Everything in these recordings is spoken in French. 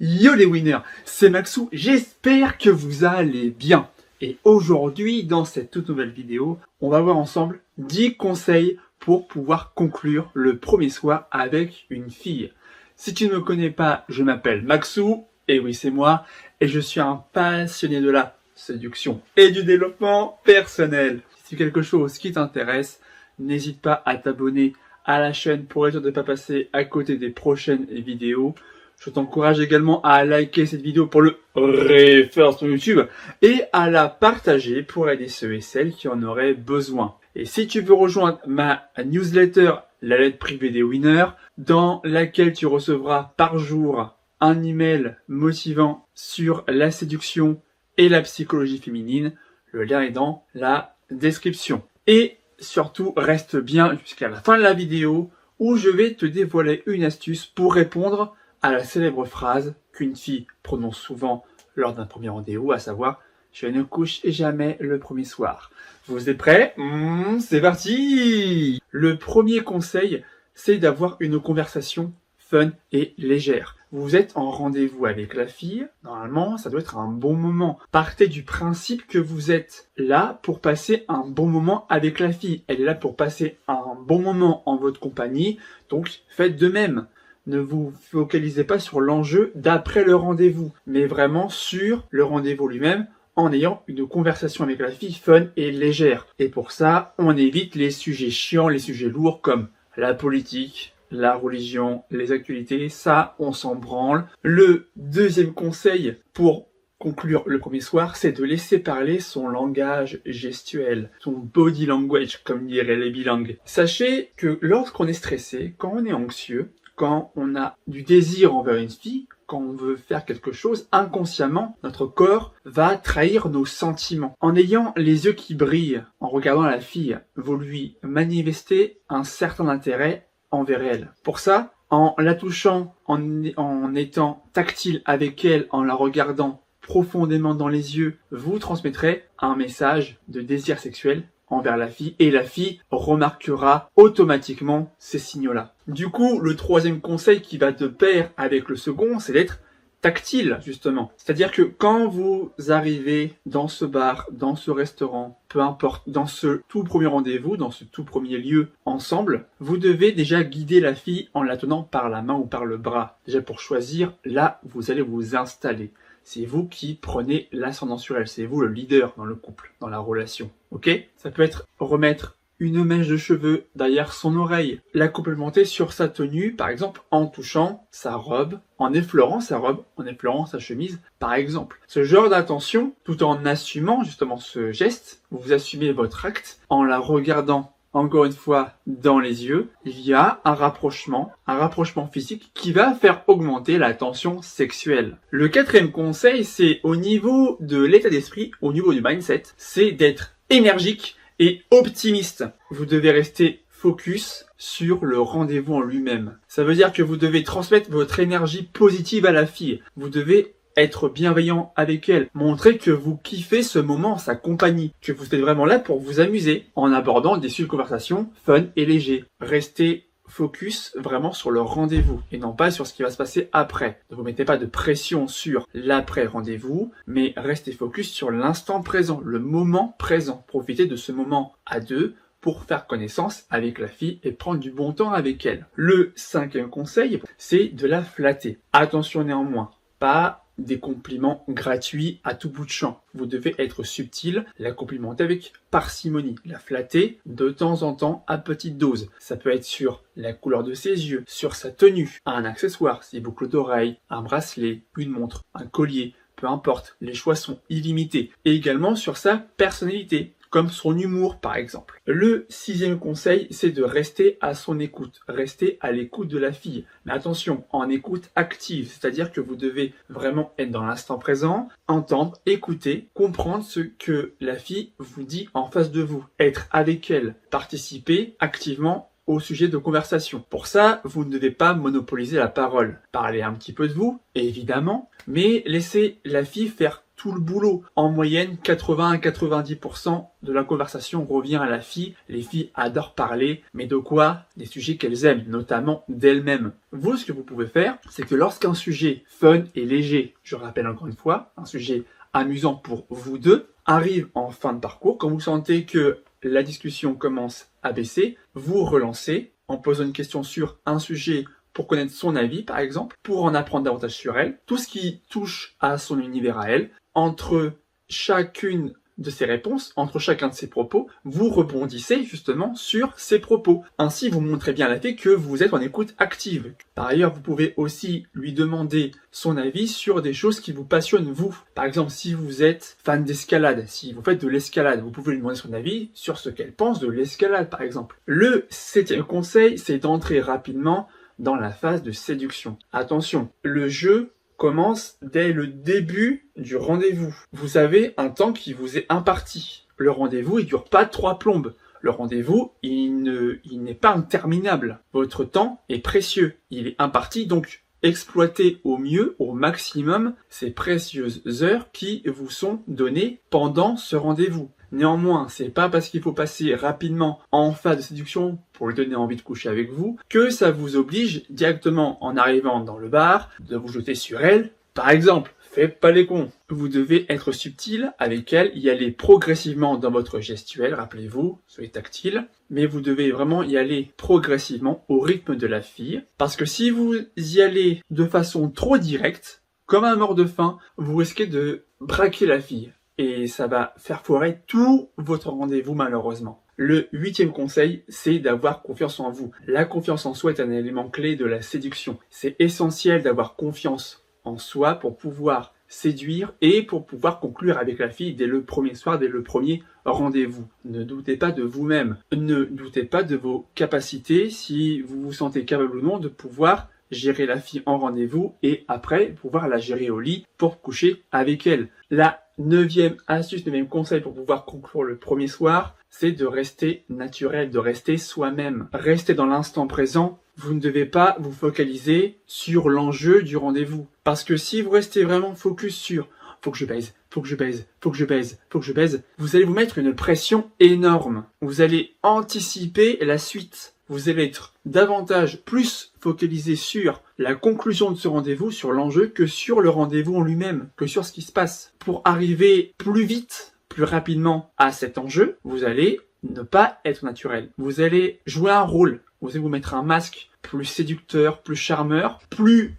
Yo les winners, c'est Maxou, j'espère que vous allez bien. Et aujourd'hui, dans cette toute nouvelle vidéo, on va voir ensemble 10 conseils pour pouvoir conclure le premier soir avec une fille. Si tu ne me connais pas, je m'appelle Maxou, et oui c'est moi, et je suis un passionné de la séduction et du développement personnel. Si c'est quelque chose qui t'intéresse, n'hésite pas à t'abonner à la chaîne pour être sûr de ne pas passer à côté des prochaines vidéos. Je t'encourage également à liker cette vidéo pour le référer sur YouTube et à la partager pour aider ceux et celles qui en auraient besoin. Et si tu veux rejoindre ma newsletter, la lettre privée des winners, dans laquelle tu recevras par jour un email motivant sur la séduction et la psychologie féminine, le lien est dans la description. Et surtout, reste bien jusqu'à la fin de la vidéo où je vais te dévoiler une astuce pour répondre à la célèbre phrase qu'une fille prononce souvent lors d'un premier rendez-vous, à savoir je ne couche jamais le premier soir. Vous êtes prêts? Mmh, C'est parti Le premier conseil, c'est d'avoir une conversation fun et légère. Vous êtes en rendez-vous avec la fille, normalement ça doit être un bon moment. Partez du principe que vous êtes là pour passer un bon moment avec la fille. Elle est là pour passer un bon moment en votre compagnie, donc faites de même ne vous focalisez pas sur l'enjeu d'après le rendez-vous, mais vraiment sur le rendez-vous lui-même en ayant une conversation avec la fille fun et légère. Et pour ça, on évite les sujets chiants, les sujets lourds comme la politique, la religion, les actualités, ça, on s'en branle. Le deuxième conseil pour conclure le premier soir, c'est de laisser parler son langage gestuel, son body language, comme diraient les bilingues. Sachez que lorsqu'on est stressé, quand on est anxieux, quand on a du désir envers une fille, quand on veut faire quelque chose, inconsciemment, notre corps va trahir nos sentiments. En ayant les yeux qui brillent, en regardant la fille, vous lui manifestez un certain intérêt envers elle. Pour ça, en la touchant, en, en étant tactile avec elle, en la regardant profondément dans les yeux, vous transmettrez un message de désir sexuel envers la fille et la fille remarquera automatiquement ces signaux-là. Du coup, le troisième conseil qui va de pair avec le second, c'est d'être tactile justement. C'est-à-dire que quand vous arrivez dans ce bar, dans ce restaurant, peu importe, dans ce tout premier rendez-vous, dans ce tout premier lieu ensemble, vous devez déjà guider la fille en la tenant par la main ou par le bras. Déjà pour choisir là vous allez vous installer c'est vous qui prenez l'ascendant sur elle, c'est vous le leader dans le couple, dans la relation. Ok? Ça peut être remettre une mèche de cheveux derrière son oreille, la complémenter sur sa tenue, par exemple en touchant sa robe, en effleurant sa robe, en effleurant sa chemise, par exemple. Ce genre d'attention, tout en assumant justement ce geste, vous assumez votre acte en la regardant encore une fois dans les yeux, il y a un rapprochement, un rapprochement physique qui va faire augmenter la tension sexuelle. Le quatrième conseil, c'est au niveau de l'état d'esprit, au niveau du mindset, c'est d'être énergique et optimiste. Vous devez rester focus sur le rendez-vous en lui-même. Ça veut dire que vous devez transmettre votre énergie positive à la fille. Vous devez être bienveillant avec elle, montrer que vous kiffez ce moment, sa compagnie, que vous êtes vraiment là pour vous amuser en abordant des sujets de conversation fun et légers. Restez focus vraiment sur le rendez-vous et non pas sur ce qui va se passer après. Ne vous mettez pas de pression sur l'après rendez-vous, mais restez focus sur l'instant présent, le moment présent. Profitez de ce moment à deux pour faire connaissance avec la fille et prendre du bon temps avec elle. Le cinquième conseil, c'est de la flatter. Attention néanmoins, pas des compliments gratuits à tout bout de champ. Vous devez être subtil, la complimenter avec parcimonie, la flatter de temps en temps à petite dose. Ça peut être sur la couleur de ses yeux, sur sa tenue, un accessoire, ses boucles d'oreilles, un bracelet, une montre, un collier, peu importe, les choix sont illimités. Et également sur sa personnalité comme son humour par exemple. Le sixième conseil, c'est de rester à son écoute, rester à l'écoute de la fille. Mais attention, en écoute active, c'est-à-dire que vous devez vraiment être dans l'instant présent, entendre, écouter, comprendre ce que la fille vous dit en face de vous, être avec elle, participer activement au sujet de conversation. Pour ça, vous ne devez pas monopoliser la parole. Parlez un petit peu de vous, évidemment, mais laissez la fille faire tout le boulot. En moyenne, 80 à 90% de la conversation revient à la fille. Les filles adorent parler, mais de quoi? Des sujets qu'elles aiment, notamment d'elles-mêmes. Vous, ce que vous pouvez faire, c'est que lorsqu'un sujet fun et léger, je rappelle encore une fois, un sujet amusant pour vous deux, arrive en fin de parcours, quand vous sentez que la discussion commence à baisser, vous relancez en posant une question sur un sujet pour connaître son avis, par exemple, pour en apprendre davantage sur elle, tout ce qui touche à son univers à elle, entre chacune de ses réponses, entre chacun de ses propos, vous rebondissez justement sur ses propos. Ainsi, vous montrez bien à la fille que vous êtes en écoute active. Par ailleurs, vous pouvez aussi lui demander son avis sur des choses qui vous passionnent vous. Par exemple, si vous êtes fan d'escalade, si vous faites de l'escalade, vous pouvez lui demander son avis sur ce qu'elle pense de l'escalade, par exemple. Le septième conseil, c'est d'entrer rapidement dans la phase de séduction. Attention, le jeu commence dès le début du rendez-vous. Vous avez un temps qui vous est imparti. Le rendez-vous, il dure pas trois plombes. Le rendez-vous, il ne, il n'est pas interminable. Votre temps est précieux. Il est imparti, donc exploitez au mieux, au maximum, ces précieuses heures qui vous sont données pendant ce rendez-vous. Néanmoins, c'est pas parce qu'il faut passer rapidement en phase de séduction pour lui donner envie de coucher avec vous que ça vous oblige directement en arrivant dans le bar de vous jeter sur elle. Par exemple, faites pas les cons. Vous devez être subtil avec elle, y aller progressivement dans votre gestuelle, rappelez-vous, soyez tactile, mais vous devez vraiment y aller progressivement au rythme de la fille, parce que si vous y allez de façon trop directe, comme un mort de faim, vous risquez de braquer la fille et ça va faire foirer tout votre rendez-vous malheureusement. Le huitième conseil, c'est d'avoir confiance en vous. La confiance en soi est un élément clé de la séduction. C'est essentiel d'avoir confiance en soi pour pouvoir séduire et pour pouvoir conclure avec la fille dès le premier soir, dès le premier rendez-vous. Ne doutez pas de vous-même. Ne doutez pas de vos capacités si vous vous sentez capable ou non de pouvoir gérer la fille en rendez-vous et après pouvoir la gérer au lit pour coucher avec elle. La neuvième astuce, neuvième conseil pour pouvoir conclure le premier soir, c'est de rester naturel, de rester soi-même. Restez dans l'instant présent. Vous ne devez pas vous focaliser sur l'enjeu du rendez-vous. Parce que si vous restez vraiment focus sur faut que je baise, faut que je baise, faut que je baise, faut que je baise, vous allez vous mettre une pression énorme. Vous allez anticiper la suite vous allez être davantage plus focalisé sur la conclusion de ce rendez-vous, sur l'enjeu, que sur le rendez-vous en lui-même, que sur ce qui se passe. Pour arriver plus vite, plus rapidement à cet enjeu, vous allez ne pas être naturel. Vous allez jouer un rôle. Vous allez vous mettre un masque plus séducteur, plus charmeur, plus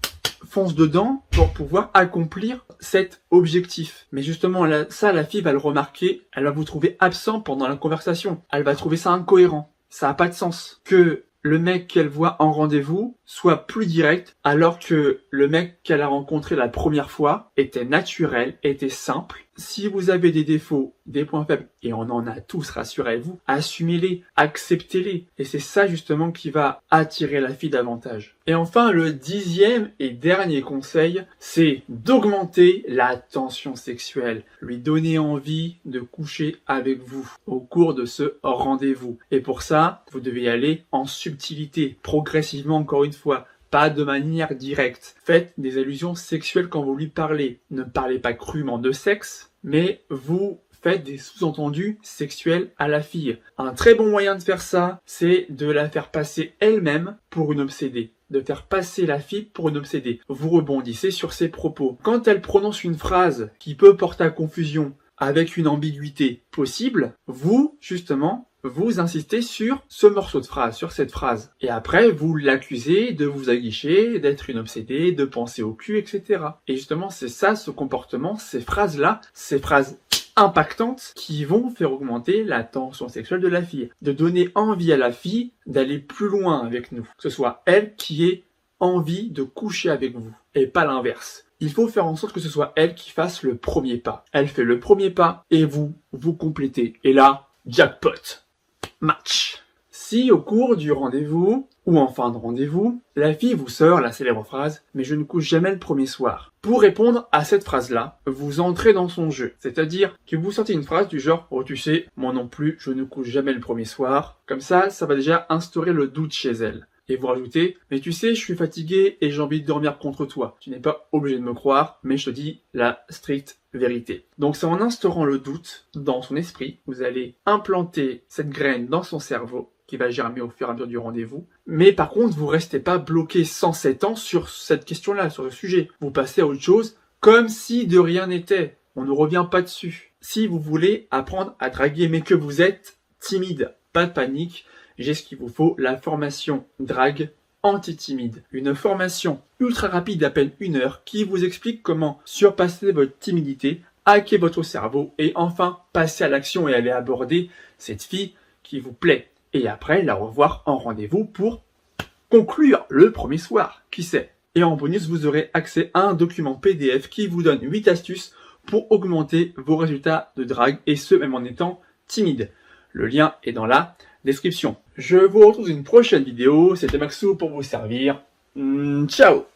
fonce dedans pour pouvoir accomplir cet objectif. Mais justement, ça, la fille va le remarquer, elle va vous trouver absent pendant la conversation. Elle va trouver ça incohérent ça n'a pas de sens que le mec qu'elle voit en rendez-vous soit plus direct alors que le mec qu'elle a rencontré la première fois était naturel, était simple si vous avez des défauts, des points faibles, et on en a tous, rassurez-vous, assumez-les, acceptez-les. Et c'est ça justement qui va attirer la fille davantage. Et enfin, le dixième et dernier conseil, c'est d'augmenter la tension sexuelle. Lui donner envie de coucher avec vous au cours de ce rendez-vous. Et pour ça, vous devez aller en subtilité, progressivement encore une fois pas de manière directe. Faites des allusions sexuelles quand vous lui parlez. Ne parlez pas crûment de sexe, mais vous faites des sous-entendus sexuels à la fille. Un très bon moyen de faire ça, c'est de la faire passer elle-même pour une obsédée de faire passer la fille pour une obsédée. Vous rebondissez sur ses propos. Quand elle prononce une phrase qui peut porter à confusion avec une ambiguïté possible, vous, justement, vous insistez sur ce morceau de phrase, sur cette phrase. Et après, vous l'accusez de vous aguicher, d'être une obsédée, de penser au cul, etc. Et justement, c'est ça, ce comportement, ces phrases-là, ces phrases impactantes qui vont faire augmenter la tension sexuelle de la fille. De donner envie à la fille d'aller plus loin avec nous. Que ce soit elle qui ait envie de coucher avec vous. Et pas l'inverse. Il faut faire en sorte que ce soit elle qui fasse le premier pas. Elle fait le premier pas et vous, vous complétez. Et là, jackpot match. Si au cours du rendez-vous, ou en fin de rendez-vous, la fille vous sort la célèbre phrase « mais je ne couche jamais le premier soir ». Pour répondre à cette phrase-là, vous entrez dans son jeu. C'est-à-dire que vous sortez une phrase du genre « oh tu sais, moi non plus, je ne couche jamais le premier soir ». Comme ça, ça va déjà instaurer le doute chez elle. Et vous rajoutez Mais tu sais, je suis fatigué et j'ai envie de dormir contre toi. Tu n'es pas obligé de me croire, mais je te dis la stricte vérité. Donc c'est en instaurant le doute dans son esprit, vous allez implanter cette graine dans son cerveau qui va germer au fur et à mesure du rendez-vous. Mais par contre, vous restez pas bloqué 107 ans sur cette question-là, sur le sujet. Vous passez à autre chose comme si de rien n'était. On ne revient pas dessus. Si vous voulez apprendre à draguer mais que vous êtes timide, pas de panique, j'ai ce qu'il vous faut, la formation drague anti-timide. Une formation ultra rapide d'à peine une heure qui vous explique comment surpasser votre timidité, hacker votre cerveau et enfin passer à l'action et aller aborder cette fille qui vous plaît. Et après la revoir en rendez-vous pour conclure le premier soir. Qui sait? Et en bonus, vous aurez accès à un document PDF qui vous donne 8 astuces pour augmenter vos résultats de drague et ce même en étant timide. Le lien est dans la description. Je vous retrouve dans une prochaine vidéo. C'était Maxou pour vous servir. Hmm, ciao